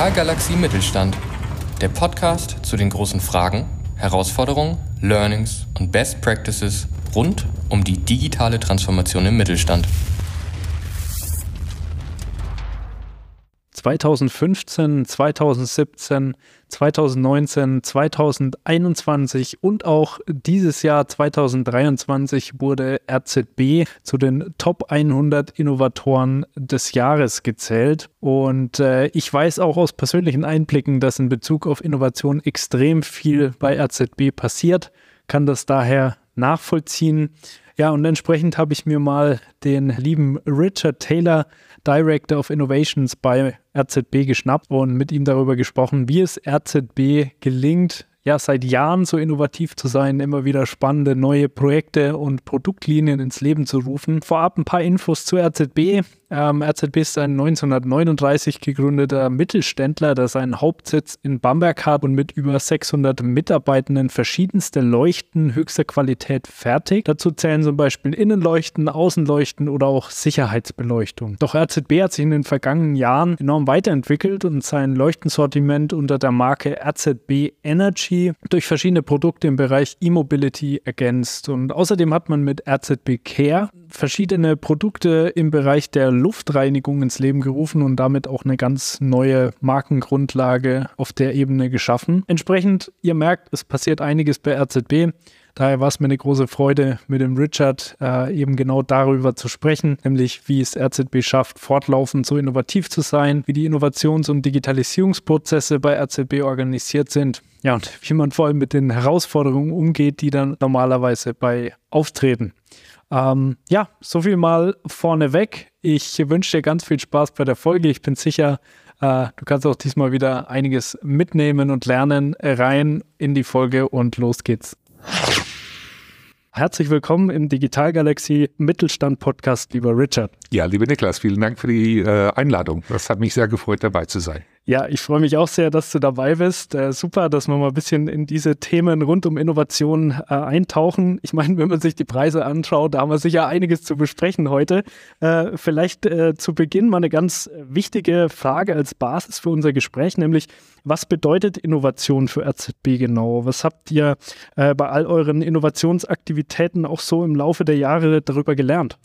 Digitalgalaxie Mittelstand. Der Podcast zu den großen Fragen, Herausforderungen, Learnings und Best Practices rund um die digitale Transformation im Mittelstand. 2015, 2017, 2019, 2021 und auch dieses Jahr 2023 wurde RZB zu den Top 100 Innovatoren des Jahres gezählt. Und äh, ich weiß auch aus persönlichen Einblicken, dass in Bezug auf Innovation extrem viel bei RZB passiert, kann das daher nachvollziehen. Ja, und entsprechend habe ich mir mal den lieben Richard Taylor Director of Innovations bei RZB geschnappt und mit ihm darüber gesprochen, wie es RZB gelingt, ja, seit Jahren so innovativ zu sein, immer wieder spannende neue Projekte und Produktlinien ins Leben zu rufen. Vorab ein paar Infos zu RZB. Ähm, RZB ist ein 1939 gegründeter Mittelständler, der seinen Hauptsitz in Bamberg hat und mit über 600 Mitarbeitenden verschiedenste Leuchten höchster Qualität fertigt. Dazu zählen zum Beispiel Innenleuchten, Außenleuchten oder auch Sicherheitsbeleuchtung. Doch RZB hat sich in den vergangenen Jahren enorm weiterentwickelt und sein Leuchtensortiment unter der Marke RZB Energy durch verschiedene Produkte im Bereich E-Mobility ergänzt. Und außerdem hat man mit RZB Care verschiedene Produkte im Bereich der Luftreinigung ins Leben gerufen und damit auch eine ganz neue Markengrundlage auf der Ebene geschaffen. Entsprechend, ihr merkt, es passiert einiges bei RZB. Daher war es mir eine große Freude, mit dem Richard äh, eben genau darüber zu sprechen, nämlich wie es RZB schafft, fortlaufend so innovativ zu sein, wie die Innovations- und Digitalisierungsprozesse bei RZB organisiert sind. Ja, und wie man vor allem mit den Herausforderungen umgeht, die dann normalerweise bei auftreten. Ähm, ja, so viel mal vorneweg. Ich wünsche dir ganz viel Spaß bei der Folge. Ich bin sicher, äh, du kannst auch diesmal wieder einiges mitnehmen und lernen. Rein in die Folge und los geht's. Herzlich willkommen im Digitalgalaxie Mittelstand Podcast, lieber Richard. Ja, lieber Niklas, vielen Dank für die äh, Einladung. Das hat mich sehr gefreut, dabei zu sein. Ja, ich freue mich auch sehr, dass du dabei bist. Äh, super, dass wir mal ein bisschen in diese Themen rund um Innovation äh, eintauchen. Ich meine, wenn man sich die Preise anschaut, da haben wir sicher einiges zu besprechen heute. Äh, vielleicht äh, zu Beginn mal eine ganz wichtige Frage als Basis für unser Gespräch, nämlich was bedeutet Innovation für RZB genau? Was habt ihr äh, bei all euren Innovationsaktivitäten auch so im Laufe der Jahre darüber gelernt?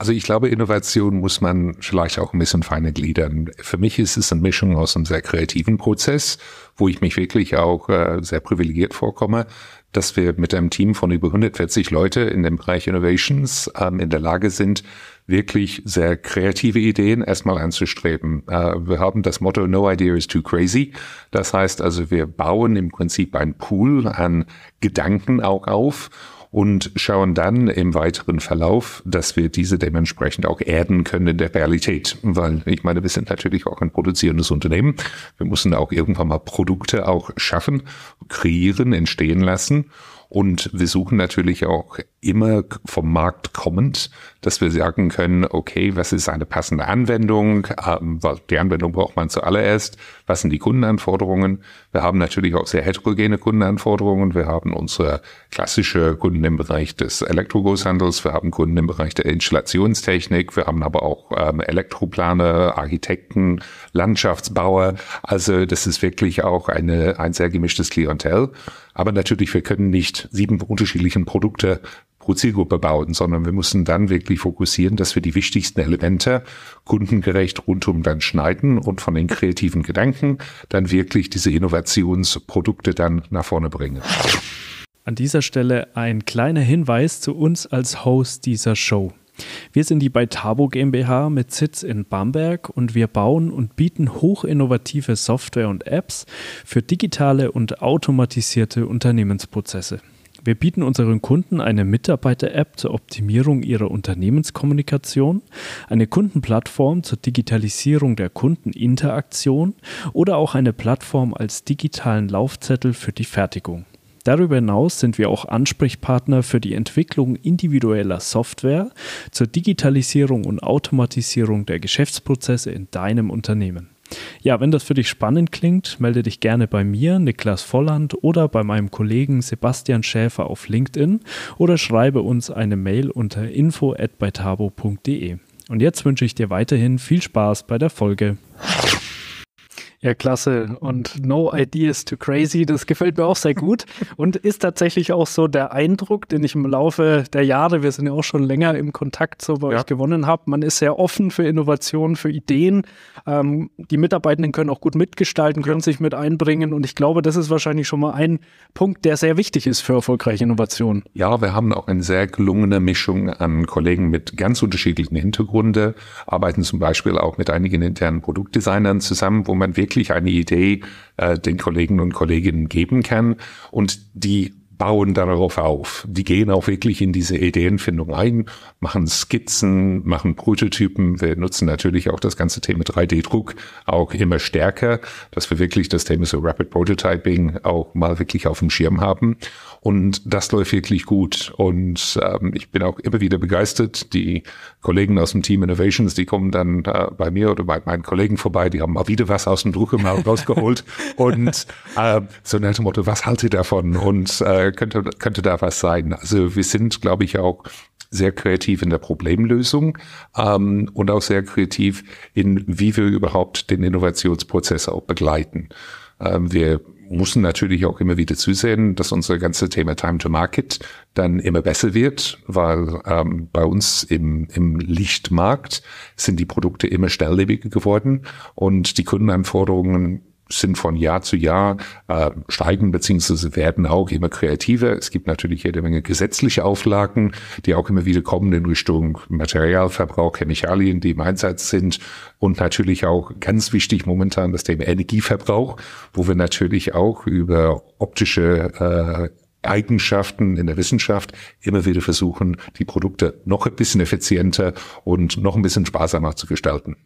Also ich glaube, Innovation muss man vielleicht auch ein bisschen feiner gliedern. Für mich ist es eine Mischung aus einem sehr kreativen Prozess, wo ich mich wirklich auch äh, sehr privilegiert vorkomme, dass wir mit einem Team von über 140 Leute in dem Bereich Innovations ähm, in der Lage sind, wirklich sehr kreative Ideen erstmal anzustreben. Äh, wir haben das Motto No idea is too crazy. Das heißt also, wir bauen im Prinzip ein Pool an Gedanken auch auf und schauen dann im weiteren Verlauf, dass wir diese dementsprechend auch erden können in der Realität. Weil ich meine, wir sind natürlich auch ein produzierendes Unternehmen. Wir müssen auch irgendwann mal Produkte auch schaffen, kreieren, entstehen lassen. Und wir suchen natürlich auch immer vom Markt kommend, dass wir sagen können, okay, was ist eine passende Anwendung? Ähm, die Anwendung braucht man zuallererst. Was sind die Kundenanforderungen? Wir haben natürlich auch sehr heterogene Kundenanforderungen. Wir haben unsere klassische Kunden im Bereich des Elektrogroßhandels. Wir haben Kunden im Bereich der Installationstechnik. Wir haben aber auch ähm, Elektroplaner, Architekten, Landschaftsbauer. Also das ist wirklich auch eine, ein sehr gemischtes Klientel. Aber natürlich, wir können nicht sieben unterschiedlichen Produkte pro Zielgruppe bauen, sondern wir müssen dann wirklich fokussieren, dass wir die wichtigsten Elemente kundengerecht rundum dann schneiden und von den kreativen Gedanken dann wirklich diese Innovationsprodukte dann nach vorne bringen. An dieser Stelle ein kleiner Hinweis zu uns als Host dieser Show. Wir sind die Beitabo GmbH mit Sitz in Bamberg und wir bauen und bieten hochinnovative Software und Apps für digitale und automatisierte Unternehmensprozesse. Wir bieten unseren Kunden eine Mitarbeiter-App zur Optimierung ihrer Unternehmenskommunikation, eine Kundenplattform zur Digitalisierung der Kundeninteraktion oder auch eine Plattform als digitalen Laufzettel für die Fertigung. Darüber hinaus sind wir auch Ansprechpartner für die Entwicklung individueller Software zur Digitalisierung und Automatisierung der Geschäftsprozesse in deinem Unternehmen. Ja, wenn das für dich spannend klingt, melde dich gerne bei mir, Niklas Volland, oder bei meinem Kollegen Sebastian Schäfer auf LinkedIn oder schreibe uns eine Mail unter info@beitabo.de. Und jetzt wünsche ich dir weiterhin viel Spaß bei der Folge. Ja, klasse. Und No Ideas Too Crazy, das gefällt mir auch sehr gut und ist tatsächlich auch so der Eindruck, den ich im Laufe der Jahre, wir sind ja auch schon länger im Kontakt so bei ja. euch gewonnen habe. Man ist sehr offen für Innovationen, für Ideen. Ähm, die Mitarbeitenden können auch gut mitgestalten, können ja. sich mit einbringen und ich glaube, das ist wahrscheinlich schon mal ein Punkt, der sehr wichtig ist für erfolgreiche Innovationen. Ja, wir haben auch eine sehr gelungene Mischung an Kollegen mit ganz unterschiedlichen Hintergründen, arbeiten zum Beispiel auch mit einigen internen Produktdesignern zusammen, wo man wirklich wirklich eine Idee äh, den Kollegen und Kolleginnen geben kann. Und die bauen darauf auf. Die gehen auch wirklich in diese Ideenfindung ein, machen Skizzen, machen Prototypen. Wir nutzen natürlich auch das ganze Thema 3D-Druck auch immer stärker, dass wir wirklich das Thema so Rapid Prototyping auch mal wirklich auf dem Schirm haben. Und das läuft wirklich gut. Und ähm, ich bin auch immer wieder begeistert. Die Kollegen aus dem Team Innovations, die kommen dann äh, bei mir oder bei meinen Kollegen vorbei, die haben mal wieder was aus dem Drucker mal rausgeholt. und äh, so nach dem Motto, was haltet ihr davon? Und äh, könnte, könnte da was sein? Also wir sind, glaube ich, auch sehr kreativ in der Problemlösung ähm, und auch sehr kreativ in, wie wir überhaupt den Innovationsprozess auch begleiten. Ähm, wir müssen natürlich auch immer wieder zusehen, dass unser ganze Thema Time to Market dann immer besser wird, weil ähm, bei uns im, im Lichtmarkt sind die Produkte immer schnelllebiger geworden und die Kundenanforderungen sind von Jahr zu Jahr äh, steigen beziehungsweise werden auch immer kreativer. Es gibt natürlich jede Menge gesetzliche Auflagen, die auch immer wieder kommen in Richtung Materialverbrauch, Chemikalien, die im Einsatz sind und natürlich auch ganz wichtig momentan das Thema Energieverbrauch, wo wir natürlich auch über optische äh, Eigenschaften in der Wissenschaft immer wieder versuchen, die Produkte noch ein bisschen effizienter und noch ein bisschen sparsamer zu gestalten.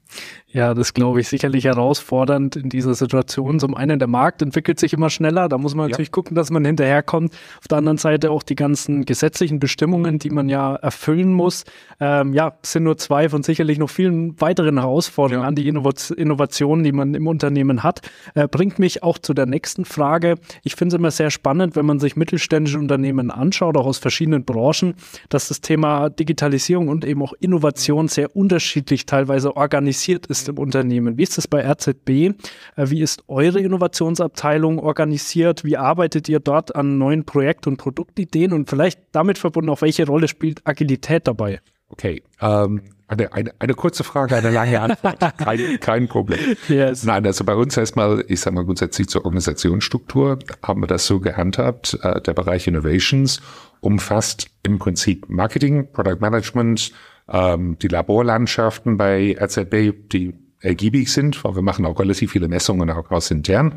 Ja, das glaube ich sicherlich herausfordernd in dieser Situation. Zum einen, der Markt entwickelt sich immer schneller. Da muss man natürlich ja. gucken, dass man hinterherkommt. Auf der anderen Seite auch die ganzen gesetzlichen Bestimmungen, die man ja erfüllen muss. Ähm, ja, sind nur zwei von sicherlich noch vielen weiteren Herausforderungen ja. an die Innovationen, die man im Unternehmen hat. Äh, bringt mich auch zu der nächsten Frage. Ich finde es immer sehr spannend, wenn man sich mittelständische Unternehmen anschaut, auch aus verschiedenen Branchen, dass das Thema Digitalisierung und eben auch Innovation sehr unterschiedlich teilweise organisiert ist ist im Unternehmen. Wie ist das bei RZB? Äh, wie ist eure Innovationsabteilung organisiert? Wie arbeitet ihr dort an neuen Projekt- und Produktideen? Und vielleicht damit verbunden, auch welche Rolle spielt Agilität dabei? Okay, ähm, eine, eine, eine kurze Frage, eine lange Antwort. kein, kein Problem. Yes. Nein, also bei uns erstmal, ich sage mal grundsätzlich zur Organisationsstruktur, haben wir das so gehandhabt. Äh, der Bereich Innovations umfasst im Prinzip Marketing, Product Management, ähm, die Laborlandschaften bei RZB, die ergiebig sind, weil wir machen auch relativ viele Messungen auch aus intern.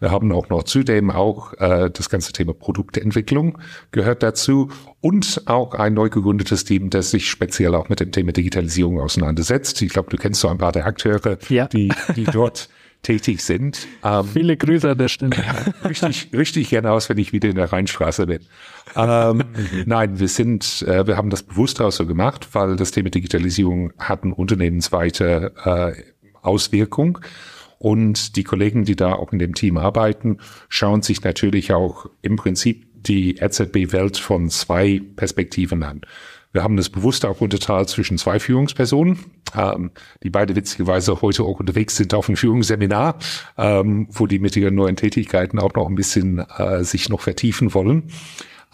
Wir haben auch noch zudem auch äh, das ganze Thema Produktentwicklung gehört dazu und auch ein neu gegründetes Team, das sich speziell auch mit dem Thema Digitalisierung auseinandersetzt. Ich glaube, du kennst so ein paar der Akteure, ja. die, die dort tätig sind. Ähm, Viele Grüße an der Stelle. richtig, richtig gerne aus, wenn ich wieder in der Rheinstraße bin. Ähm, nein, wir sind, äh, wir haben das bewusst auch so gemacht, weil das Thema Digitalisierung hat eine unternehmensweite äh, Auswirkung. Und die Kollegen, die da auch in dem Team arbeiten, schauen sich natürlich auch im Prinzip die RZB-Welt von zwei Perspektiven an. Wir haben das bewusst auch unterteilt zwischen zwei Führungspersonen, ähm, die beide witzigerweise heute auch unterwegs sind auf einem Führungsseminar, ähm, wo die mit ihren neuen Tätigkeiten auch noch ein bisschen äh, sich noch vertiefen wollen.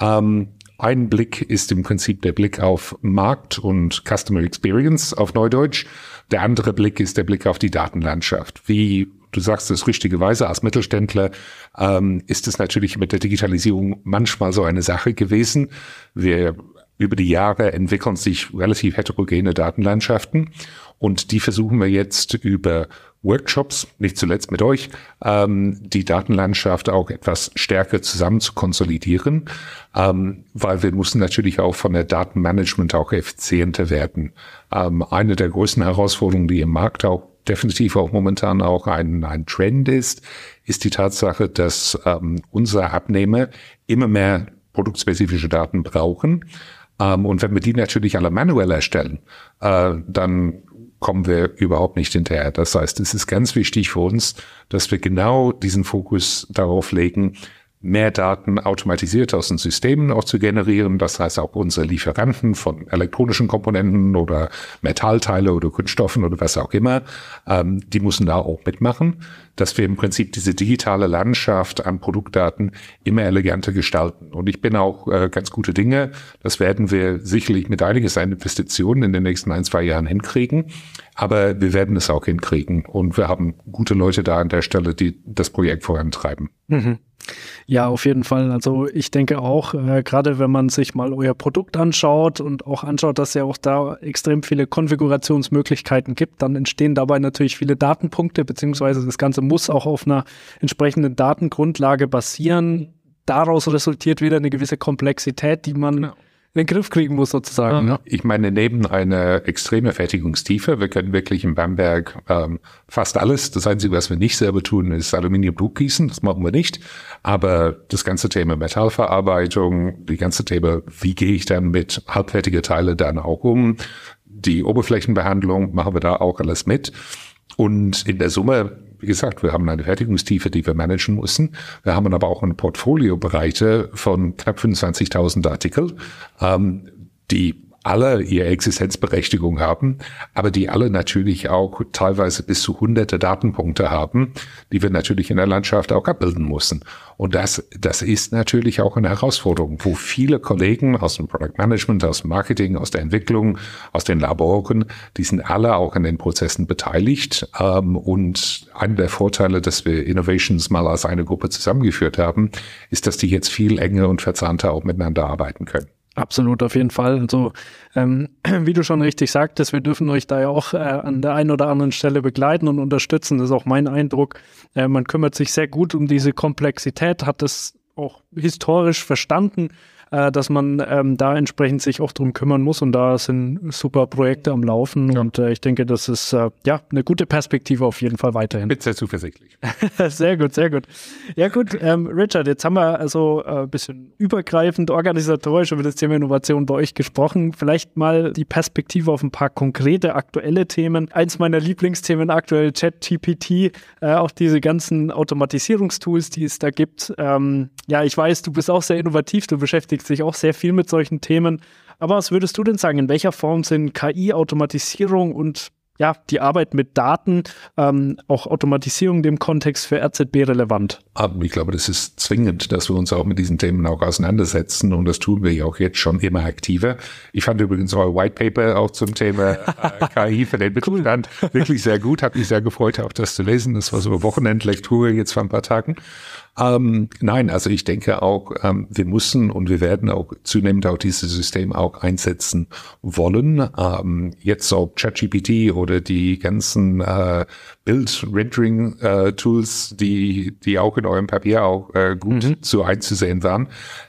Ähm, ein Blick ist im Prinzip der Blick auf Markt und Customer Experience auf Neudeutsch. Der andere Blick ist der Blick auf die Datenlandschaft. Wie du sagst es richtigerweise, als Mittelständler ähm, ist es natürlich mit der Digitalisierung manchmal so eine Sache gewesen. Wir über die Jahre entwickeln sich relativ heterogene Datenlandschaften und die versuchen wir jetzt über Workshops, nicht zuletzt mit euch, ähm, die Datenlandschaft auch etwas stärker zusammen zu konsolidieren, ähm, weil wir müssen natürlich auch von der Datenmanagement auch effizienter werden. Ähm, eine der größten Herausforderungen, die im Markt auch definitiv auch momentan auch ein, ein Trend ist, ist die Tatsache, dass ähm, unsere Abnehmer immer mehr produktspezifische Daten brauchen ähm, und wenn wir die natürlich alle manuell erstellen, äh, dann kommen wir überhaupt nicht hinterher. Das heißt, es ist ganz wichtig für uns, dass wir genau diesen Fokus darauf legen, mehr Daten automatisiert aus den Systemen auch zu generieren. Das heißt auch unsere Lieferanten von elektronischen Komponenten oder Metallteile oder Kunststoffen oder was auch immer, ähm, die müssen da auch mitmachen. Dass wir im Prinzip diese digitale Landschaft an Produktdaten immer eleganter gestalten. Und ich bin auch äh, ganz gute Dinge. Das werden wir sicherlich mit einiges an Investitionen in den nächsten ein, zwei Jahren hinkriegen. Aber wir werden es auch hinkriegen. Und wir haben gute Leute da an der Stelle, die das Projekt vorantreiben. Mhm. Ja, auf jeden Fall. Also ich denke auch, äh, gerade wenn man sich mal euer Produkt anschaut und auch anschaut, dass ja auch da extrem viele Konfigurationsmöglichkeiten gibt, dann entstehen dabei natürlich viele Datenpunkte, beziehungsweise das Ganze muss auch auf einer entsprechenden Datengrundlage basieren. Daraus resultiert wieder eine gewisse Komplexität, die man genau in den Griff kriegen muss sozusagen. Ja. Ich meine, neben einer extreme Fertigungstiefe, wir können wirklich in Bamberg ähm, fast alles. Das Einzige, was wir nicht selber tun, ist Aluminiumdruck gießen. Das machen wir nicht. Aber das ganze Thema Metallverarbeitung, die ganze Thema, wie gehe ich dann mit halbfertige Teile dann auch um? Die Oberflächenbehandlung machen wir da auch alles mit. Und in der Summe wie gesagt, wir haben eine Fertigungstiefe, die wir managen müssen. Wir haben aber auch eine Portfoliobreite von knapp 25.000 Artikel, ähm, die alle ihre Existenzberechtigung haben, aber die alle natürlich auch teilweise bis zu hunderte Datenpunkte haben, die wir natürlich in der Landschaft auch abbilden müssen. Und das, das ist natürlich auch eine Herausforderung, wo viele Kollegen aus dem Product Management, aus dem Marketing, aus der Entwicklung, aus den Laboren, die sind alle auch an den Prozessen beteiligt. Ähm, und einer der Vorteile, dass wir Innovations mal als eine Gruppe zusammengeführt haben, ist, dass die jetzt viel enger und verzahnter auch miteinander arbeiten können. Absolut, auf jeden Fall. Also, ähm, wie du schon richtig sagtest, wir dürfen euch da ja auch äh, an der einen oder anderen Stelle begleiten und unterstützen. Das ist auch mein Eindruck. Äh, man kümmert sich sehr gut um diese Komplexität, hat das auch historisch verstanden äh, dass man ähm, da entsprechend sich auch drum kümmern muss und da sind super Projekte am Laufen ja. und äh, ich denke, das ist äh, ja eine gute Perspektive auf jeden Fall weiterhin. Bin sehr zuversichtlich. sehr gut, sehr gut. Ja gut, ähm, Richard, jetzt haben wir also ein äh, bisschen übergreifend organisatorisch über das Thema Innovation bei euch gesprochen. Vielleicht mal die Perspektive auf ein paar konkrete aktuelle Themen. Eins meiner Lieblingsthemen aktuell ChatGPT, äh, auch diese ganzen Automatisierungstools, die es da gibt. Ähm, ja, ich weiß, du bist auch sehr innovativ, du beschäftigst beschäftigt sich auch sehr viel mit solchen Themen. Aber was würdest du denn sagen, in welcher Form sind KI, Automatisierung und ja, die Arbeit mit Daten, ähm, auch Automatisierung dem Kontext für RZB relevant? Aber ich glaube, das ist zwingend, dass wir uns auch mit diesen Themen auch auseinandersetzen und das tun wir ja auch jetzt schon immer aktiver. Ich fand übrigens euer White Paper auch zum Thema äh, KI für den Mittelstand cool. wirklich sehr gut. Hat mich sehr gefreut, auch das zu lesen. Das war so eine Wochenendlektüre jetzt vor ein paar Tagen. Ähm, nein, also ich denke auch, ähm, wir müssen und wir werden auch zunehmend auch dieses System auch einsetzen wollen. Ähm, jetzt ob ChatGPT oder die ganzen äh, Bild-Rendering-Tools, äh, die, die auch in eurem Papier auch äh, gut mhm. zu einzusehen waren.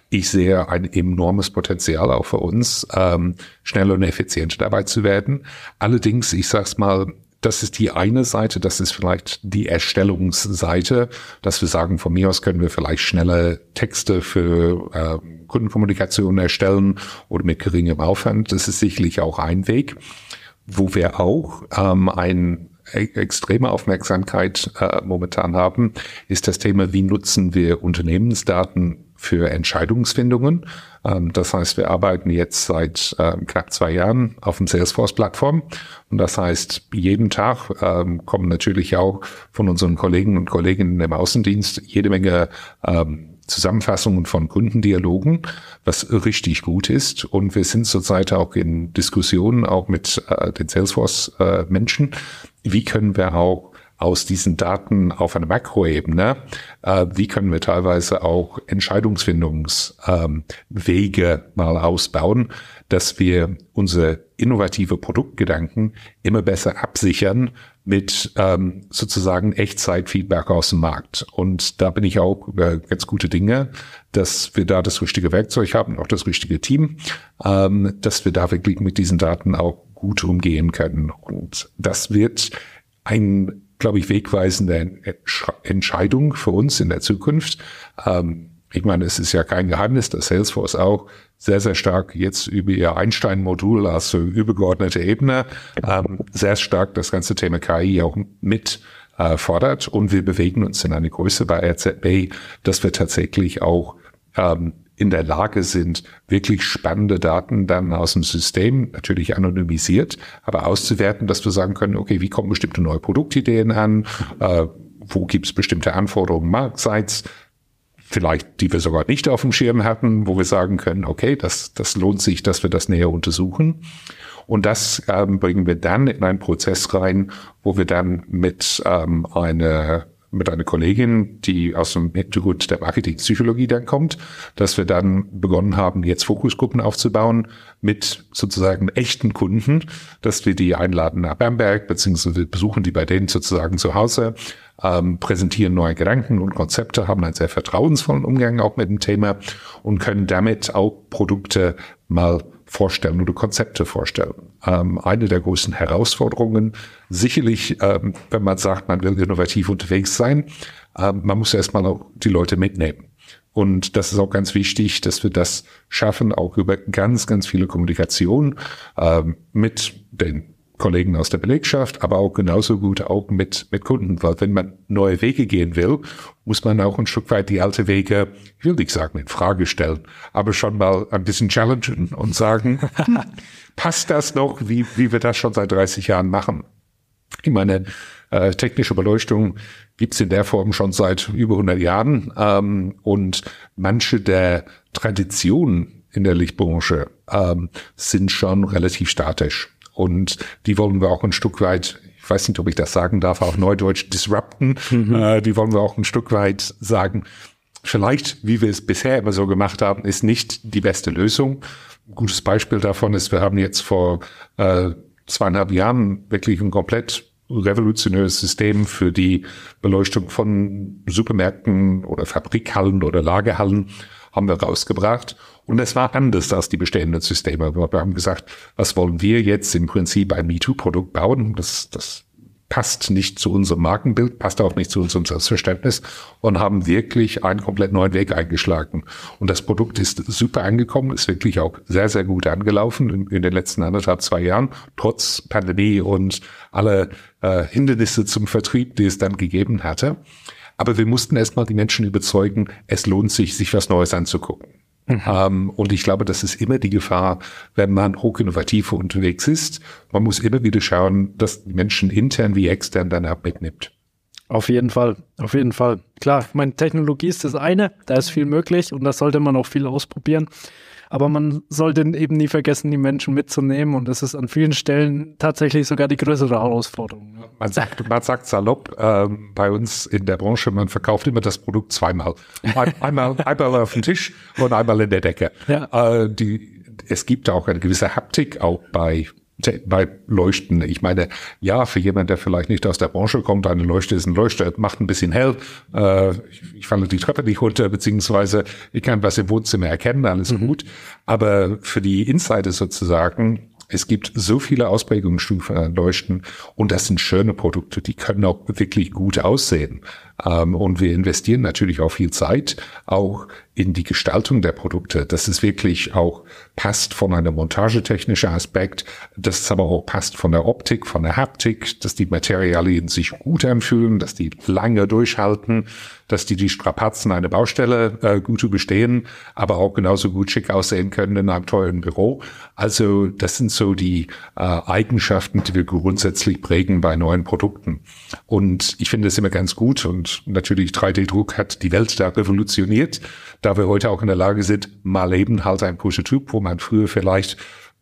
Ich sehe ein enormes Potenzial auch für uns, ähm, schneller und effizienter dabei zu werden. Allerdings, ich sag's mal, das ist die eine Seite, das ist vielleicht die Erstellungsseite, dass wir sagen, von mir aus können wir vielleicht schnelle Texte für äh, Kundenkommunikation erstellen oder mit geringem Aufwand. Das ist sicherlich auch ein Weg, wo wir auch ähm, ein extreme Aufmerksamkeit äh, momentan haben, ist das Thema, wie nutzen wir Unternehmensdaten für Entscheidungsfindungen. Ähm, das heißt, wir arbeiten jetzt seit äh, knapp zwei Jahren auf dem Salesforce-Plattform. Und das heißt, jeden Tag ähm, kommen natürlich auch von unseren Kollegen und Kolleginnen im Außendienst jede Menge ähm, Zusammenfassungen von Kundendialogen, was richtig gut ist. Und wir sind zurzeit auch in Diskussionen auch mit äh, den Salesforce-Menschen. Äh, wie können wir auch aus diesen Daten auf einer Makroebene, äh, wie können wir teilweise auch Entscheidungsfindungswege ähm, mal ausbauen, dass wir unsere innovative Produktgedanken immer besser absichern mit ähm, sozusagen Echtzeitfeedback aus dem Markt. Und da bin ich auch äh, ganz gute Dinge, dass wir da das richtige Werkzeug haben, auch das richtige Team, ähm, dass wir da wirklich mit diesen Daten auch gut umgehen können. Und das wird ein glaube ich, wegweisende Entscheidung für uns in der Zukunft. Ähm, ich meine, es ist ja kein Geheimnis, dass Salesforce auch sehr, sehr stark jetzt über ihr Einstein-Modul als so übergeordnete Ebene ähm, sehr stark das ganze Thema KI auch mit äh, fordert. Und wir bewegen uns in eine Größe bei RZB, dass wir tatsächlich auch ähm, in der Lage sind, wirklich spannende Daten dann aus dem System, natürlich anonymisiert, aber auszuwerten, dass wir sagen können, okay, wie kommen bestimmte neue Produktideen an, äh, wo gibt es bestimmte Anforderungen marktseits, vielleicht die wir sogar nicht auf dem Schirm hatten, wo wir sagen können, okay, das, das lohnt sich, dass wir das näher untersuchen. Und das ähm, bringen wir dann in einen Prozess rein, wo wir dann mit ähm, einer mit einer Kollegin, die aus dem Hintergrund der Marketingpsychologie dann kommt, dass wir dann begonnen haben, jetzt Fokusgruppen aufzubauen mit sozusagen echten Kunden, dass wir die einladen nach Bamberg, beziehungsweise besuchen die bei denen sozusagen zu Hause, ähm, präsentieren neue Gedanken und Konzepte, haben einen sehr vertrauensvollen Umgang auch mit dem Thema und können damit auch Produkte mal vorstellen oder Konzepte vorstellen. Ähm, eine der großen Herausforderungen, sicherlich, ähm, wenn man sagt, man will innovativ unterwegs sein, ähm, man muss erstmal auch die Leute mitnehmen. Und das ist auch ganz wichtig, dass wir das schaffen, auch über ganz, ganz viele Kommunikation ähm, mit den Kollegen aus der Belegschaft, aber auch genauso gut auch mit, mit Kunden, weil wenn man neue Wege gehen will, muss man auch ein Stück weit die alte Wege, ich will nicht sagen in Frage stellen, aber schon mal ein bisschen challengen und sagen, passt das noch, wie, wie wir das schon seit 30 Jahren machen? Ich meine, äh, technische Beleuchtung gibt's in der Form schon seit über 100 Jahren ähm, und manche der Traditionen in der Lichtbranche ähm, sind schon relativ statisch. Und die wollen wir auch ein Stück weit, ich weiß nicht, ob ich das sagen darf, auch neudeutsch disrupten. Mhm. Äh, die wollen wir auch ein Stück weit sagen, vielleicht, wie wir es bisher immer so gemacht haben, ist nicht die beste Lösung. Ein gutes Beispiel davon ist, wir haben jetzt vor äh, zweieinhalb Jahren wirklich ein komplett revolutionäres System für die Beleuchtung von Supermärkten oder Fabrikhallen oder Lagerhallen haben wir rausgebracht. Und es war anders als die bestehenden Systeme. Wir haben gesagt, was wollen wir jetzt im Prinzip ein MeToo-Produkt bauen? Das, das passt nicht zu unserem Markenbild, passt auch nicht zu unserem Selbstverständnis und haben wirklich einen komplett neuen Weg eingeschlagen. Und das Produkt ist super angekommen, ist wirklich auch sehr, sehr gut angelaufen in, in den letzten anderthalb, zwei Jahren, trotz Pandemie und alle äh, Hindernisse zum Vertrieb, die es dann gegeben hatte. Aber wir mussten erstmal die Menschen überzeugen, es lohnt sich, sich was Neues anzugucken. Mhm. Ähm, und ich glaube, das ist immer die Gefahr, wenn man hochinnovativ unterwegs ist. Man muss immer wieder schauen, dass die Menschen intern wie extern dann auch mitnimmt. Auf jeden Fall, auf jeden Fall. Klar, meine Technologie ist das eine, da ist viel möglich und da sollte man auch viel ausprobieren. Aber man sollte eben nie vergessen, die Menschen mitzunehmen. Und das ist an vielen Stellen tatsächlich sogar die größere Herausforderung. Man sagt, man sagt salopp äh, bei uns in der Branche, man verkauft immer das Produkt zweimal. Einmal, einmal auf dem Tisch und einmal in der Decke. Ja. Äh, die, es gibt auch eine gewisse Haptik auch bei bei Leuchten. Ich meine, ja, für jemand, der vielleicht nicht aus der Branche kommt, eine Leuchte ist ein Leuchte, macht ein bisschen hell. Äh, ich, ich falle die Treppe nicht runter, beziehungsweise ich kann was im Wohnzimmer erkennen, alles mhm. gut. Aber für die Insider sozusagen es gibt so viele Ausprägungsstufen an Leuchten und das sind schöne Produkte, die können auch wirklich gut aussehen. Ähm, und wir investieren natürlich auch viel Zeit, auch in die Gestaltung der Produkte, dass es wirklich auch passt von einem montagetechnischen Aspekt, dass es aber auch passt von der Optik, von der Haptik, dass die Materialien sich gut anfühlen, dass die lange durchhalten, dass die die Strapazen einer Baustelle äh, gut überstehen, aber auch genauso gut schick aussehen können in einem teuren Büro. Also das sind so die äh, Eigenschaften, die wir grundsätzlich prägen bei neuen Produkten. Und ich finde es immer ganz gut und natürlich 3D-Druck hat die Welt da revolutioniert da wir heute auch in der Lage sind, mal eben halt ein Prototyp, wo man früher vielleicht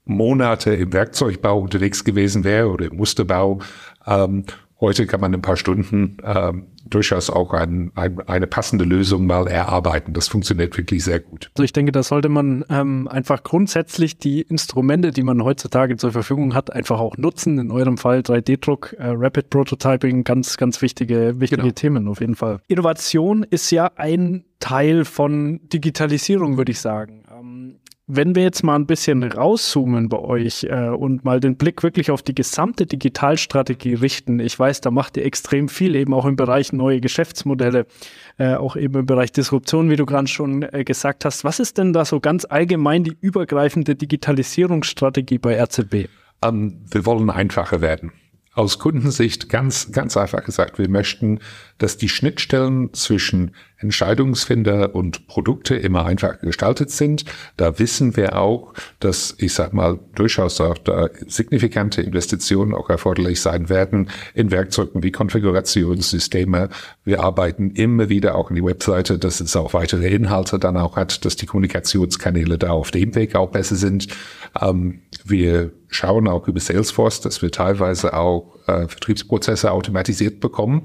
Monate im Werkzeugbau unterwegs gewesen wäre oder im Musterbau. Ähm, heute kann man in ein paar Stunden ähm, durchaus auch ein, ein, eine passende Lösung mal erarbeiten. Das funktioniert wirklich sehr gut. Also ich denke, da sollte man ähm, einfach grundsätzlich die Instrumente, die man heutzutage zur Verfügung hat, einfach auch nutzen. In eurem Fall 3D-Druck, äh, Rapid Prototyping, ganz, ganz wichtige, wichtige genau. Themen auf jeden Fall. Innovation ist ja ein Teil von Digitalisierung, würde ich sagen. Wenn wir jetzt mal ein bisschen rauszoomen bei euch äh, und mal den Blick wirklich auf die gesamte Digitalstrategie richten, ich weiß, da macht ihr extrem viel, eben auch im Bereich neue Geschäftsmodelle, äh, auch eben im Bereich Disruption, wie du gerade schon äh, gesagt hast. Was ist denn da so ganz allgemein die übergreifende Digitalisierungsstrategie bei RZB? Ähm, wir wollen einfacher werden. Aus Kundensicht ganz, ganz einfach gesagt, wir möchten, dass die Schnittstellen zwischen Entscheidungsfinder und Produkte immer einfach gestaltet sind. Da wissen wir auch, dass, ich sag mal, durchaus auch da signifikante Investitionen auch erforderlich sein werden in Werkzeugen wie Konfigurationssysteme. Wir arbeiten immer wieder auch in die Webseite, dass es auch weitere Inhalte dann auch hat, dass die Kommunikationskanäle da auf dem Weg auch besser sind. Ähm, wir schauen auch über Salesforce, dass wir teilweise auch äh, Vertriebsprozesse automatisiert bekommen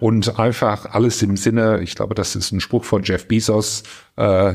und einfach alles im Sinne, ich glaube, das ist ein Spruch von Jeff Bezos äh,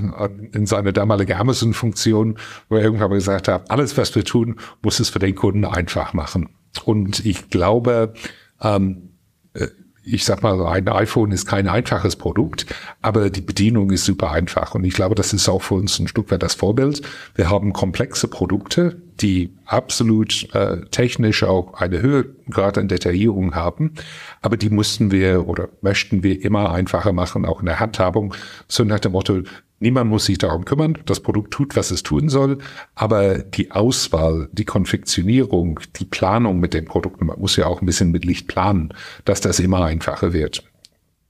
in seiner damaligen Amazon-Funktion, wo er irgendwann gesagt hat, alles, was wir tun, muss es für den Kunden einfach machen. Und ich glaube, ähm, äh, ich sag mal, ein iPhone ist kein einfaches Produkt, aber die Bedienung ist super einfach. Und ich glaube, das ist auch für uns ein Stück weit das Vorbild. Wir haben komplexe Produkte, die absolut äh, technisch auch eine Höhe gerade an Detaillierung haben, aber die mussten wir oder möchten wir immer einfacher machen, auch in der Handhabung, so nach dem Motto, Niemand muss sich darum kümmern. Das Produkt tut, was es tun soll. Aber die Auswahl, die Konfektionierung, die Planung mit den Produkten, man muss ja auch ein bisschen mit Licht planen, dass das immer einfacher wird.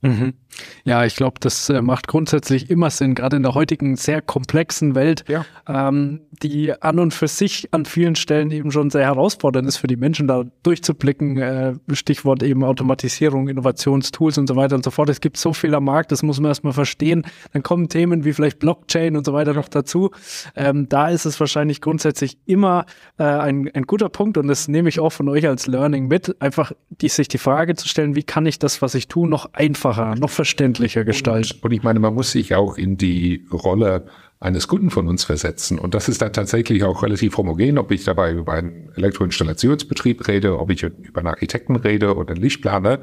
Mhm. Ja, ich glaube, das äh, macht grundsätzlich immer Sinn, gerade in der heutigen sehr komplexen Welt, ja. ähm, die an und für sich an vielen Stellen eben schon sehr herausfordernd ist für die Menschen, da durchzublicken. Äh, Stichwort eben Automatisierung, Innovationstools und so weiter und so fort. Es gibt so viel am Markt, das muss man erstmal verstehen. Dann kommen Themen wie vielleicht Blockchain und so weiter noch dazu. Ähm, da ist es wahrscheinlich grundsätzlich immer äh, ein, ein guter Punkt und das nehme ich auch von euch als Learning mit, einfach die, sich die Frage zu stellen, wie kann ich das, was ich tue, noch einfacher einfacher, noch verständlicher gestalten. Und, und ich meine, man muss sich auch in die Rolle eines Kunden von uns versetzen. Und das ist dann tatsächlich auch relativ homogen, ob ich dabei über einen Elektroinstallationsbetrieb rede, ob ich über einen Architekten rede oder einen Lichtplaner.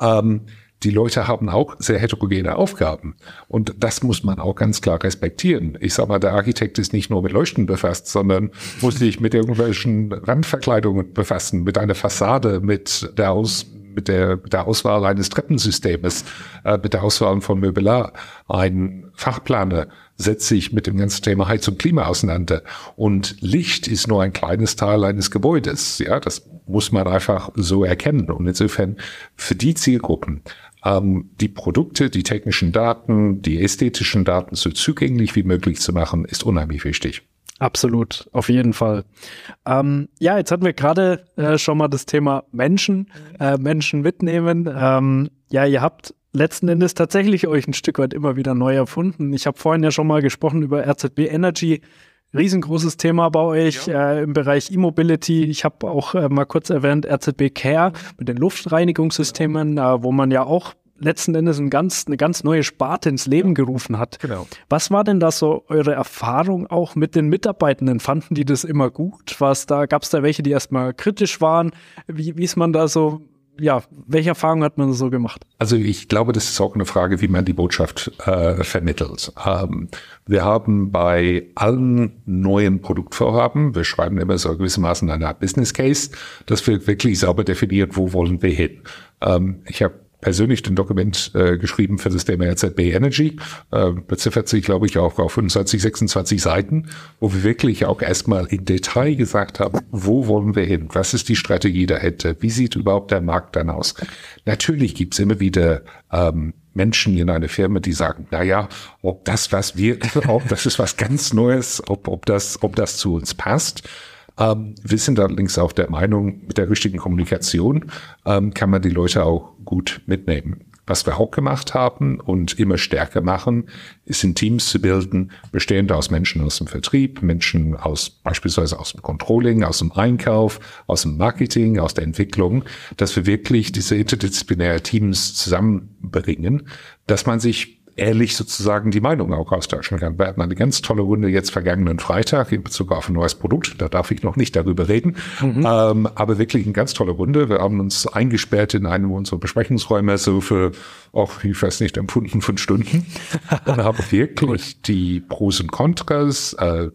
Ähm, die Leute haben auch sehr heterogene Aufgaben. Und das muss man auch ganz klar respektieren. Ich sag mal, der Architekt ist nicht nur mit Leuchten befasst, sondern muss sich mit irgendwelchen Randverkleidungen befassen, mit einer Fassade, mit der Aus mit der, mit der Auswahl eines Treppensystems, äh, mit der Auswahl von Möbelar. Ein Fachplaner setzt sich mit dem ganzen Thema Heizung und Klima auseinander. Und Licht ist nur ein kleines Teil eines Gebäudes. Ja, das muss man einfach so erkennen. Und insofern für die Zielgruppen ähm, die Produkte, die technischen Daten, die ästhetischen Daten so zugänglich wie möglich zu machen, ist unheimlich wichtig. Absolut, auf jeden Fall. Ähm, ja, jetzt hatten wir gerade äh, schon mal das Thema Menschen, äh, Menschen mitnehmen. Ähm, ja, ihr habt letzten Endes tatsächlich euch ein Stück weit immer wieder neu erfunden. Ich habe vorhin ja schon mal gesprochen über RZB Energy. Riesengroßes Thema bei euch ja. äh, im Bereich E-Mobility. Ich habe auch äh, mal kurz erwähnt RZB Care mit den Luftreinigungssystemen, äh, wo man ja auch letzten Endes ein ganz, eine ganz neue Sparte ins Leben gerufen hat. Genau. Was war denn da so eure Erfahrung auch mit den Mitarbeitenden? Fanden die das immer gut? Was da, gab es da welche, die erstmal kritisch waren? Wie, wie ist man da so ja, welche Erfahrungen hat man so gemacht? Also ich glaube, das ist auch eine Frage, wie man die Botschaft äh, vermittelt. Ähm, wir haben bei allen neuen Produktvorhaben, wir schreiben immer so gewissermaßen eine Business Case, dass wir wirklich sauber definieren, wo wollen wir hin. Ähm, ich habe persönlich ein Dokument äh, geschrieben für das Thema RZB Energy. Äh, beziffert sich, glaube ich, auch auf 25, 26 Seiten, wo wir wirklich auch erstmal in Detail gesagt haben, wo wollen wir hin? Was ist die Strategie dahinter? Wie sieht überhaupt der Markt dann aus? Natürlich gibt's immer wieder ähm, Menschen in einer Firma, die sagen, na ja, ob das, was wir, ob das ist was ganz Neues, ob, ob das, ob das zu uns passt. Ähm, wir sind allerdings auch der Meinung, mit der richtigen Kommunikation ähm, kann man die Leute auch gut mitnehmen. Was wir auch gemacht haben und immer stärker machen, ist in Teams zu bilden, bestehend aus Menschen aus dem Vertrieb, Menschen aus beispielsweise aus dem Controlling, aus dem Einkauf, aus dem Marketing, aus der Entwicklung, dass wir wirklich diese interdisziplinäre Teams zusammenbringen, dass man sich ehrlich sozusagen die Meinung auch austauschen kann. Wir hatten eine ganz tolle Runde jetzt vergangenen Freitag in Bezug auf ein neues Produkt. Da darf ich noch nicht darüber reden. Mhm. Ähm, aber wirklich eine ganz tolle Runde. Wir haben uns eingesperrt in einem unserer Besprechungsräume so für, auch ich weiß nicht, empfunden fünf Stunden. und haben wirklich die Pros und Kontras, äh,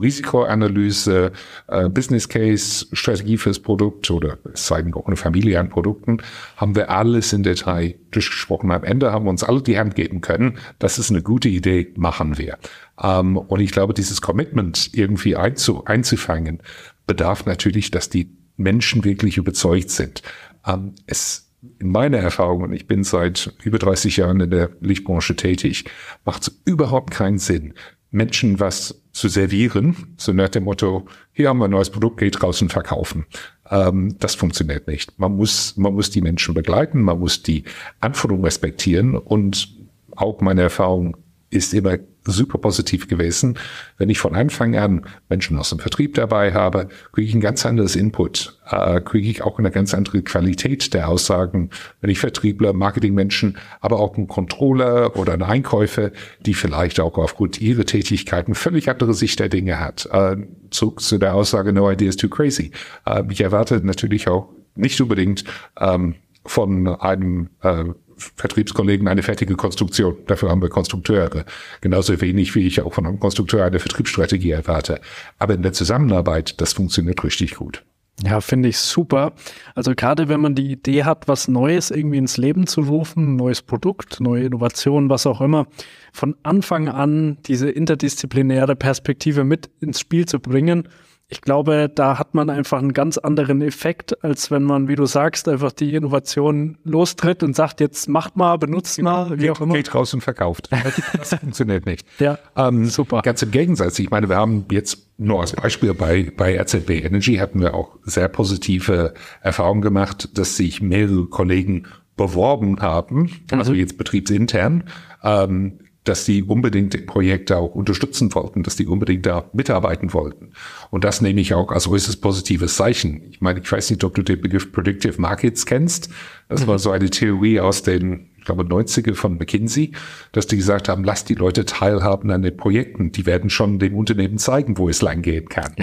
Risikoanalyse, äh, Business Case, Strategie fürs Produkt oder zeigen auch eine Familie an Produkten, haben wir alles in Detail durchgesprochen. Am Ende haben wir uns alle die Hand geben können. Das ist eine gute Idee, machen wir. Ähm, und ich glaube, dieses Commitment irgendwie einzu, einzufangen, bedarf natürlich, dass die Menschen wirklich überzeugt sind. Ähm, es in meiner Erfahrung, und ich bin seit über 30 Jahren in der Lichtbranche tätig, macht es überhaupt keinen Sinn, Menschen was zu servieren, so nach dem Motto, hier haben wir ein neues Produkt, geht draußen verkaufen. Ähm, das funktioniert nicht. Man muss, man muss die Menschen begleiten, man muss die Anforderungen respektieren und auch meine Erfahrung ist immer super positiv gewesen. Wenn ich von Anfang an Menschen aus dem Vertrieb dabei habe, kriege ich ein ganz anderes Input, äh, kriege ich auch eine ganz andere Qualität der Aussagen. Wenn ich Vertriebler, Marketingmenschen, aber auch ein Controller oder ein Einkäufer, die vielleicht auch aufgrund ihrer Tätigkeiten völlig andere Sicht der Dinge hat. Äh, zurück zu der Aussage, no idea is too crazy. Äh, ich erwarte natürlich auch nicht unbedingt ähm, von einem äh, Vertriebskollegen eine fertige Konstruktion. Dafür haben wir Konstrukteure. Genauso wenig wie ich auch von einem Konstrukteur eine Vertriebsstrategie erwarte. Aber in der Zusammenarbeit, das funktioniert richtig gut. Ja, finde ich super. Also gerade wenn man die Idee hat, was Neues irgendwie ins Leben zu rufen, neues Produkt, neue Innovation, was auch immer, von Anfang an diese interdisziplinäre Perspektive mit ins Spiel zu bringen ich glaube, da hat man einfach einen ganz anderen Effekt, als wenn man, wie du sagst, einfach die Innovation lostritt und sagt, jetzt macht mal, benutzt mal, wie auch immer. Geht raus und verkauft. Das funktioniert nicht. Ja, ähm, super. Ganz im Gegensatz. Ich meine, wir haben jetzt nur als Beispiel bei, bei RZB Energy hatten wir auch sehr positive Erfahrungen gemacht, dass sich mehrere Kollegen beworben haben, also mhm. jetzt betriebsintern, ähm, dass die unbedingt Projekte auch unterstützen wollten, dass die unbedingt da mitarbeiten wollten. Und das nehme ich auch als äußerst positives Zeichen. Ich meine, ich weiß nicht, ob du den Begriff Predictive Markets kennst. Das war so eine Theorie aus den, ich glaube, 90er von McKinsey, dass die gesagt haben, lass die Leute teilhaben an den Projekten. Die werden schon dem Unternehmen zeigen, wo es lang gehen kann.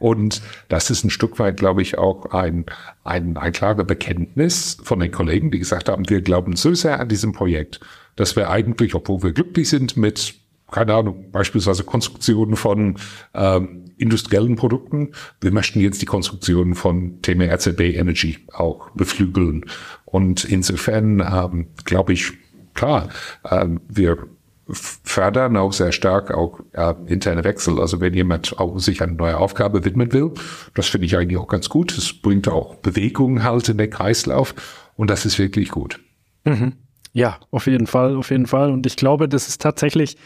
Und das ist ein Stück weit, glaube ich, auch ein, ein, ein klares Bekenntnis von den Kollegen, die gesagt haben, wir glauben so sehr an diesem Projekt dass wir eigentlich, obwohl wir glücklich sind mit, keine Ahnung, beispielsweise Konstruktionen von ähm, industriellen Produkten, wir möchten jetzt die Konstruktion von Thema RZB Energy auch beflügeln. Und insofern ähm, glaube ich, klar, ähm, wir fördern auch sehr stark auch äh, interne Wechsel. Also wenn jemand auch sich eine neue Aufgabe widmen will, das finde ich eigentlich auch ganz gut. Es bringt auch Bewegung halt in den Kreislauf und das ist wirklich gut. Mhm. Ja, auf jeden Fall, auf jeden Fall. Und ich glaube, das ist tatsächlich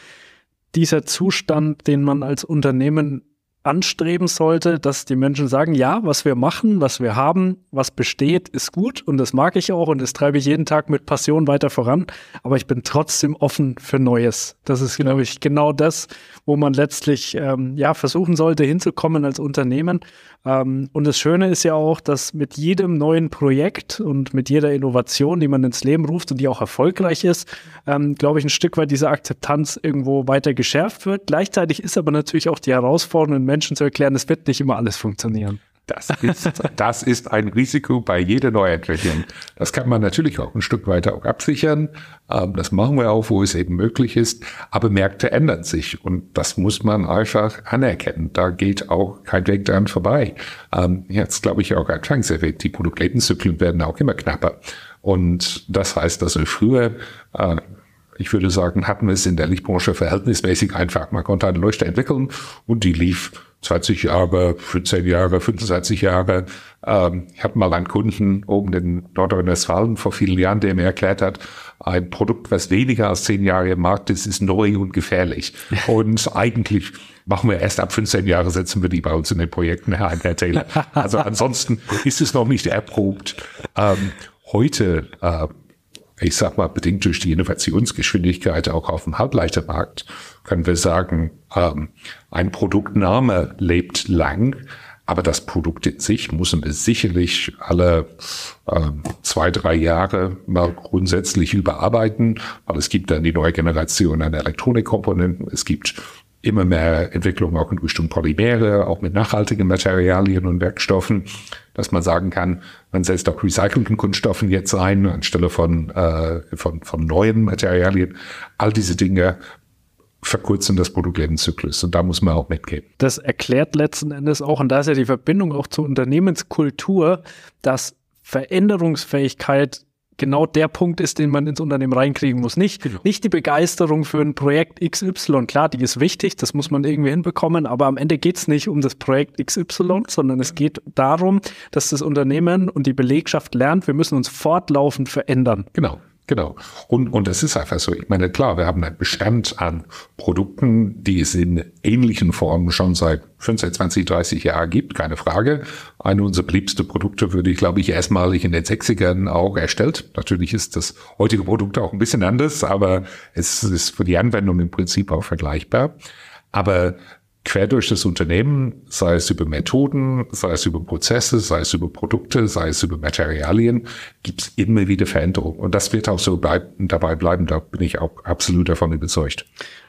dieser Zustand, den man als Unternehmen anstreben sollte, dass die Menschen sagen, ja, was wir machen, was wir haben, was besteht, ist gut und das mag ich auch und das treibe ich jeden Tag mit Passion weiter voran, aber ich bin trotzdem offen für Neues. Das ist, glaube ich, genau das, wo man letztlich ähm, ja versuchen sollte, hinzukommen als Unternehmen. Ähm, und das Schöne ist ja auch, dass mit jedem neuen Projekt und mit jeder Innovation, die man ins Leben ruft und die auch erfolgreich ist, ähm, glaube ich, ein Stück weit diese Akzeptanz irgendwo weiter geschärft wird. Gleichzeitig ist aber natürlich auch die Herausforderung, Menschen zu erklären, es wird nicht immer alles funktionieren. Das ist, das ist ein Risiko bei jeder Neuentwicklung. Das kann man natürlich auch ein Stück weiter auch absichern. Ähm, das machen wir auch, wo es eben möglich ist. Aber Märkte ändern sich und das muss man einfach anerkennen. Da geht auch kein Weg dran vorbei. Ähm, jetzt glaube ich auch anfangs erwähnt, die Produktlebenszyklen werden auch immer knapper. Und das heißt, dass wir früher äh, ich würde sagen, hatten wir es in der Lichtbranche verhältnismäßig einfach. Man konnte eine Leuchte entwickeln und die lief 20 Jahre, 15 Jahre, 25 Jahre. Ähm, ich hatte mal einen Kunden oben in Nordrhein-Westfalen vor vielen Jahren, der mir erklärt hat, ein Produkt, was weniger als 10 Jahre im Markt ist, ist neu und gefährlich. und eigentlich machen wir erst ab 15 Jahre, setzen wir die bei uns in den Projekten herein, Herr Taylor. Also ansonsten ist es noch nicht erprobt. Ähm, heute äh, ich sag mal, bedingt durch die Innovationsgeschwindigkeit auch auf dem Halbleitermarkt, können wir sagen, ähm, ein Produktname lebt lang, aber das Produkt in sich muss wir sicherlich alle ähm, zwei, drei Jahre mal grundsätzlich überarbeiten, weil es gibt dann die neue Generation an Elektronikkomponenten, es gibt immer mehr Entwicklung auch in Richtung Polymere, auch mit nachhaltigen Materialien und Werkstoffen, dass man sagen kann, man setzt auch recycelten Kunststoffen jetzt ein, anstelle von, äh, von, von neuen Materialien. All diese Dinge verkürzen das Produktlebenszyklus und da muss man auch mitgehen. Das erklärt letzten Endes auch, und da ist ja die Verbindung auch zur Unternehmenskultur, dass Veränderungsfähigkeit genau der Punkt ist, den man ins Unternehmen reinkriegen muss. Nicht, genau. nicht die Begeisterung für ein Projekt XY. Klar, die ist wichtig, das muss man irgendwie hinbekommen, aber am Ende geht es nicht um das Projekt XY, sondern es geht darum, dass das Unternehmen und die Belegschaft lernt, wir müssen uns fortlaufend verändern. Genau. Genau. Und, und es ist einfach so. Ich meine, klar, wir haben einen Bestand an Produkten, die es in ähnlichen Formen schon seit 15, 20, 30 Jahren gibt, keine Frage. Eine unserer beliebsten Produkte würde ich, glaube ich, erstmalig in den 60ern auch erstellt. Natürlich ist das heutige Produkt auch ein bisschen anders, aber es ist für die Anwendung im Prinzip auch vergleichbar. Aber quer durch das Unternehmen, sei es über Methoden, sei es über Prozesse, sei es über Produkte, sei es über Materialien, gibt es immer wieder Veränderungen. Und das wird auch so bleib dabei bleiben, da bin ich auch absolut davon überzeugt.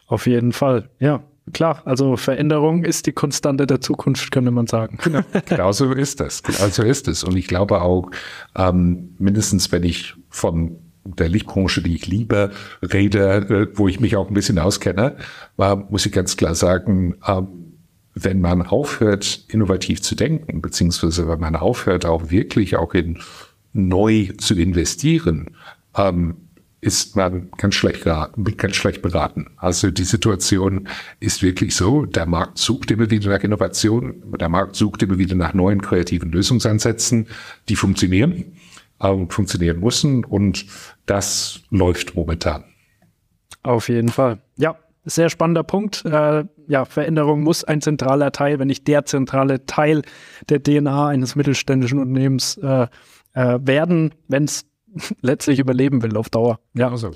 Auf jeden Fall, ja. Klar, also Veränderung ist die Konstante der Zukunft, könnte man sagen. Genau, genau so ist das. Genau so ist es. Und ich glaube auch, ähm, mindestens wenn ich von der Lichtbranche, die ich liebe, rede, äh, wo ich mich auch ein bisschen auskenne, war, muss ich ganz klar sagen, ähm, wenn man aufhört, innovativ zu denken, beziehungsweise wenn man aufhört, auch wirklich auch in neu zu investieren, ähm, ist man ganz schlecht, ganz schlecht beraten. Also die Situation ist wirklich so, der Markt sucht immer wieder nach Innovation, der Markt sucht immer wieder nach neuen kreativen Lösungsansätzen, die funktionieren äh, funktionieren müssen und das läuft momentan. Auf jeden Fall. Ja, sehr spannender Punkt. Äh, ja, Veränderung muss ein zentraler Teil, wenn nicht der zentrale Teil der DNA eines mittelständischen Unternehmens äh, äh, werden, wenn es letztlich überleben will auf Dauer. Ja, also.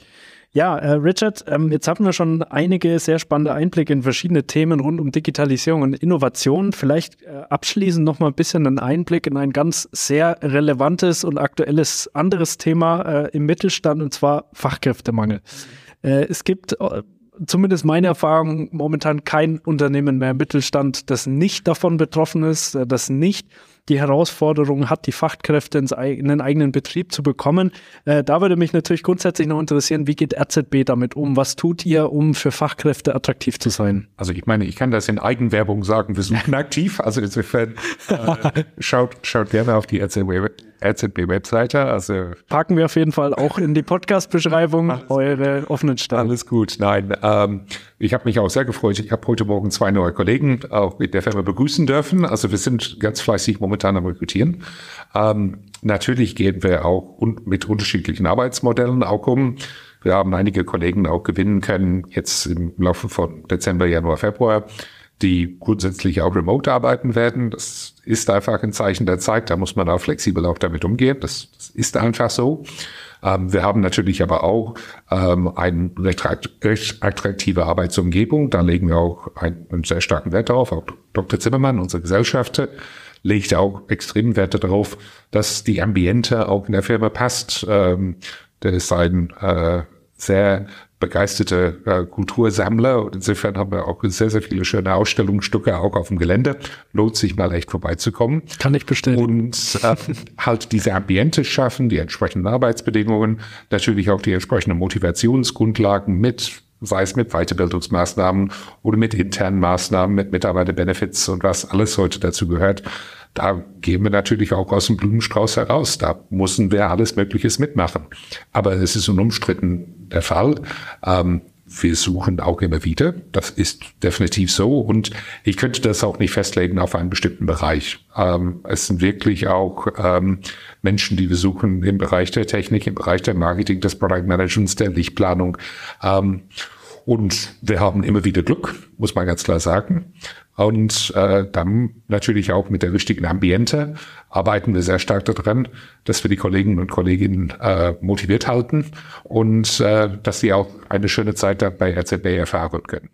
Ja, äh, Richard, ähm, jetzt hatten wir schon einige sehr spannende Einblicke in verschiedene Themen rund um Digitalisierung und Innovation. Vielleicht äh, abschließend noch mal ein bisschen einen Einblick in ein ganz sehr relevantes und aktuelles anderes Thema äh, im Mittelstand, und zwar Fachkräftemangel. Äh, es gibt äh, zumindest meine Erfahrung momentan kein Unternehmen mehr im Mittelstand, das nicht davon betroffen ist, äh, das nicht die Herausforderung hat, die Fachkräfte in einen eigenen Betrieb zu bekommen. Äh, da würde mich natürlich grundsätzlich noch interessieren, wie geht RZB damit um? Was tut ihr, um für Fachkräfte attraktiv zu sein? Also ich meine, ich kann das in Eigenwerbung sagen, wir suchen aktiv. Also insofern äh, schaut, schaut gerne auf die RZB RZB-Webseite. Also packen wir auf jeden Fall auch in die Podcast-Beschreibung eure offenen Stellen. Alles gut. Nein, ähm, ich habe mich auch sehr gefreut. Ich habe heute Morgen zwei neue Kollegen auch mit der Firma begrüßen dürfen. Also wir sind ganz fleißig momentan am Rekrutieren. Ähm, natürlich gehen wir auch un mit unterschiedlichen Arbeitsmodellen auch um. Wir haben einige Kollegen auch gewinnen können, jetzt im Laufe von Dezember, Januar, Februar, die grundsätzlich auch remote arbeiten werden. Das ist einfach ein Zeichen der Zeit. Da muss man auch flexibel auch damit umgehen. Das, das ist einfach so. Ähm, wir haben natürlich aber auch ähm, eine recht, recht attraktive Arbeitsumgebung. Da legen wir auch einen, einen sehr starken Wert darauf. Auch Dr. Zimmermann, unsere Gesellschaft, legt auch extrem Werte darauf, dass die Ambiente auch in der Firma passt. Ähm, der ist ein äh, sehr begeisterte äh, Kultursammler und insofern haben wir auch sehr, sehr viele schöne Ausstellungsstücke auch auf dem Gelände. Lohnt sich mal echt vorbeizukommen. Kann ich bestellen. Und äh, halt diese Ambiente schaffen, die entsprechenden Arbeitsbedingungen, natürlich auch die entsprechenden Motivationsgrundlagen mit sei es mit Weiterbildungsmaßnahmen oder mit internen Maßnahmen, mit Mitarbeiterbenefits und was alles heute dazu gehört, da gehen wir natürlich auch aus dem Blumenstrauß heraus. Da müssen wir alles Mögliches mitmachen. Aber es ist unumstritten der Fall. Ähm, wir suchen auch immer wieder. Das ist definitiv so. Und ich könnte das auch nicht festlegen auf einen bestimmten Bereich. Ähm, es sind wirklich auch ähm, Menschen, die wir suchen im Bereich der Technik, im Bereich der Marketing, des Product Managements, der Lichtplanung. Ähm, und wir haben immer wieder Glück, muss man ganz klar sagen. Und äh, dann natürlich auch mit der richtigen Ambiente arbeiten wir sehr stark daran, dass wir die Kolleginnen und Kolleginnen äh, motiviert halten und äh, dass sie auch eine schöne Zeit bei RZB erfahren können.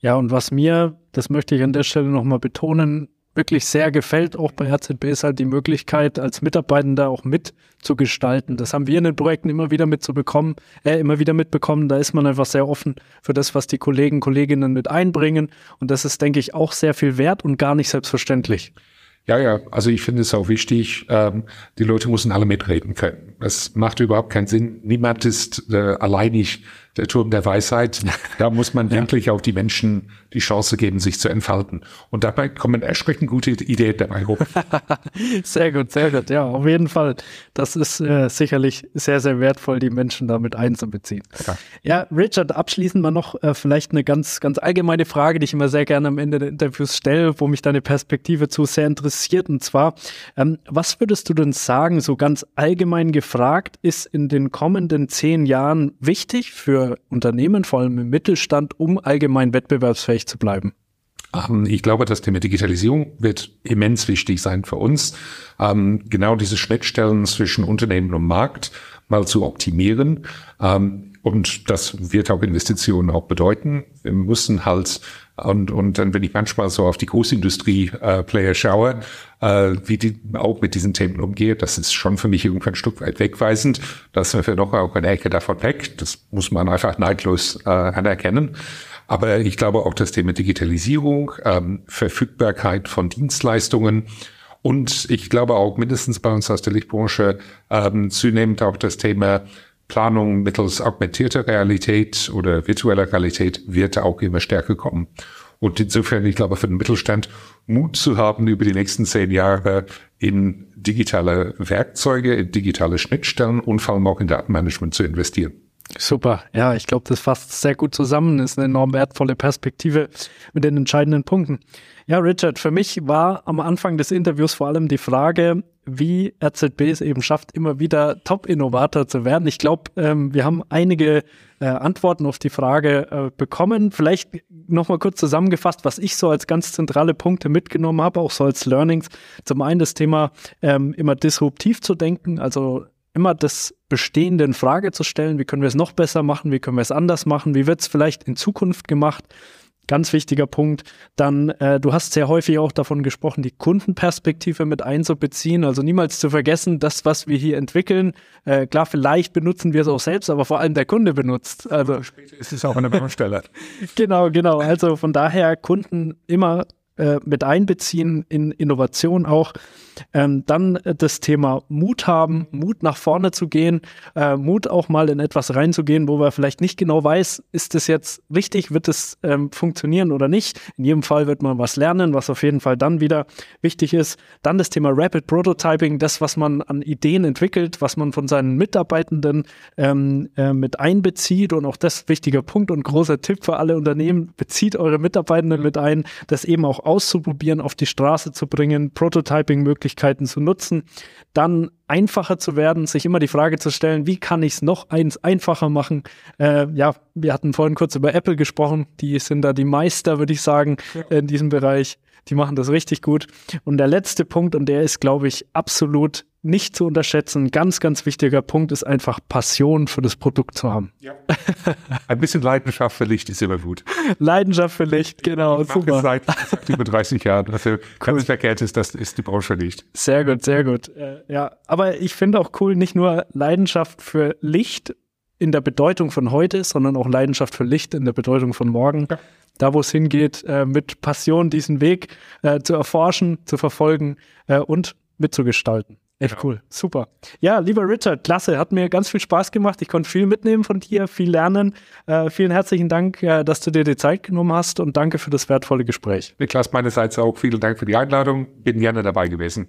Ja, und was mir, das möchte ich an der Stelle nochmal betonen, wirklich sehr gefällt, auch bei RZB, ist halt die Möglichkeit, als Mitarbeitender auch mitzugestalten. Das haben wir in den Projekten immer wieder mitzubekommen, äh, immer wieder mitbekommen. Da ist man einfach sehr offen für das, was die Kollegen, Kolleginnen mit einbringen. Und das ist, denke ich, auch sehr viel wert und gar nicht selbstverständlich. Ja, ja, also ich finde es auch wichtig, ähm, die Leute müssen alle mitreden können. Es macht überhaupt keinen Sinn. Niemand ist äh, alleinig der Turm der Weisheit. Da muss man ja. wirklich auch die Menschen die Chance geben, sich zu entfalten. Und dabei kommen erschreckend gute Ideen dabei hoch. sehr gut, sehr gut. Ja, auf jeden Fall. Das ist äh, sicherlich sehr, sehr wertvoll, die Menschen damit einzubeziehen. Ja, ja Richard, abschließend mal noch äh, vielleicht eine ganz, ganz allgemeine Frage, die ich immer sehr gerne am Ende der Interviews stelle, wo mich deine Perspektive zu sehr interessiert. Und zwar, ähm, was würdest du denn sagen, so ganz allgemein gefragt, ist in den kommenden zehn Jahren wichtig für Unternehmen, vor allem im Mittelstand, um allgemein wettbewerbsfähig zu bleiben? Ähm, ich glaube, das Thema Digitalisierung wird immens wichtig sein für uns. Ähm, genau diese Schnittstellen zwischen Unternehmen und Markt mal zu optimieren. Ähm, und das wird auch Investitionen auch bedeuten. Wir müssen halt und, und dann, wenn ich manchmal so auf die Großindustrie-Player äh, schaue, äh, wie die auch mit diesen Themen umgeht, das ist schon für mich irgendwann ein Stück weit wegweisend. Da sind wir noch auch eine Ecke davon weg. Das muss man einfach neidlos äh, anerkennen. Aber ich glaube auch das Thema Digitalisierung, ähm, Verfügbarkeit von Dienstleistungen und ich glaube auch mindestens bei uns aus der Lichtbranche ähm, zunehmend auch das Thema Planung mittels augmentierter Realität oder virtueller Realität wird auch immer stärker kommen. Und insofern, ich glaube, für den Mittelstand Mut zu haben, über die nächsten zehn Jahre in digitale Werkzeuge, in digitale Schnittstellen und vor allem auch in Datenmanagement zu investieren. Super. Ja, ich glaube, das fasst sehr gut zusammen. Ist eine enorm wertvolle Perspektive mit den entscheidenden Punkten. Ja, Richard, für mich war am Anfang des Interviews vor allem die Frage, wie RZB es eben schafft, immer wieder Top-Innovator zu werden. Ich glaube, ähm, wir haben einige äh, Antworten auf die Frage äh, bekommen. Vielleicht nochmal kurz zusammengefasst, was ich so als ganz zentrale Punkte mitgenommen habe, auch so als Learnings. Zum einen das Thema, ähm, immer disruptiv zu denken, also immer das Bestehende in Frage zu stellen. Wie können wir es noch besser machen? Wie können wir es anders machen? Wie wird es vielleicht in Zukunft gemacht? Ganz wichtiger Punkt. Dann, äh, du hast sehr häufig auch davon gesprochen, die Kundenperspektive mit einzubeziehen. Also niemals zu vergessen, das, was wir hier entwickeln. Äh, klar, vielleicht benutzen wir es auch selbst, aber vor allem der Kunde benutzt. Also später ist es auch eine Baustelle. genau, genau. Also von daher Kunden immer äh, mit einbeziehen in Innovation auch. Ähm, dann äh, das Thema Mut haben, Mut nach vorne zu gehen, äh, Mut auch mal in etwas reinzugehen, wo man vielleicht nicht genau weiß, ist das jetzt richtig, wird es ähm, funktionieren oder nicht. In jedem Fall wird man was lernen, was auf jeden Fall dann wieder wichtig ist. Dann das Thema Rapid Prototyping, das, was man an Ideen entwickelt, was man von seinen Mitarbeitenden ähm, äh, mit einbezieht und auch das wichtiger Punkt und großer Tipp für alle Unternehmen, bezieht eure Mitarbeitenden mit ein, das eben auch auszuprobieren, auf die Straße zu bringen, Prototyping möglich Möglichkeiten zu nutzen, dann einfacher zu werden, sich immer die Frage zu stellen, wie kann ich es noch eins einfacher machen? Äh, ja, wir hatten vorhin kurz über Apple gesprochen, die sind da die Meister, würde ich sagen, ja. in diesem Bereich. Die machen das richtig gut. Und der letzte Punkt, und der ist, glaube ich, absolut nicht zu unterschätzen, ganz, ganz wichtiger Punkt ist einfach Passion für das Produkt zu haben. Ja. Ein bisschen Leidenschaft für Licht ist immer gut. Leidenschaft für Licht, genau. Ich super. Seit, seit über 30 Jahren. Also cool. ganz verkehrt ist, das ist die Branche nicht. Sehr gut, sehr gut. Äh, ja, aber ich finde auch cool, nicht nur Leidenschaft für Licht in der Bedeutung von heute, sondern auch Leidenschaft für Licht in der Bedeutung von morgen. Ja. Da, wo es hingeht, äh, mit Passion diesen Weg äh, zu erforschen, zu verfolgen und mitzugestalten. Echt genau. cool, super. Ja, lieber Richard, klasse, hat mir ganz viel Spaß gemacht. Ich konnte viel mitnehmen von dir, viel lernen. Äh, vielen herzlichen Dank, äh, dass du dir die Zeit genommen hast und danke für das wertvolle Gespräch. Niklas, meinerseits auch vielen Dank für die Einladung. Bin gerne dabei gewesen.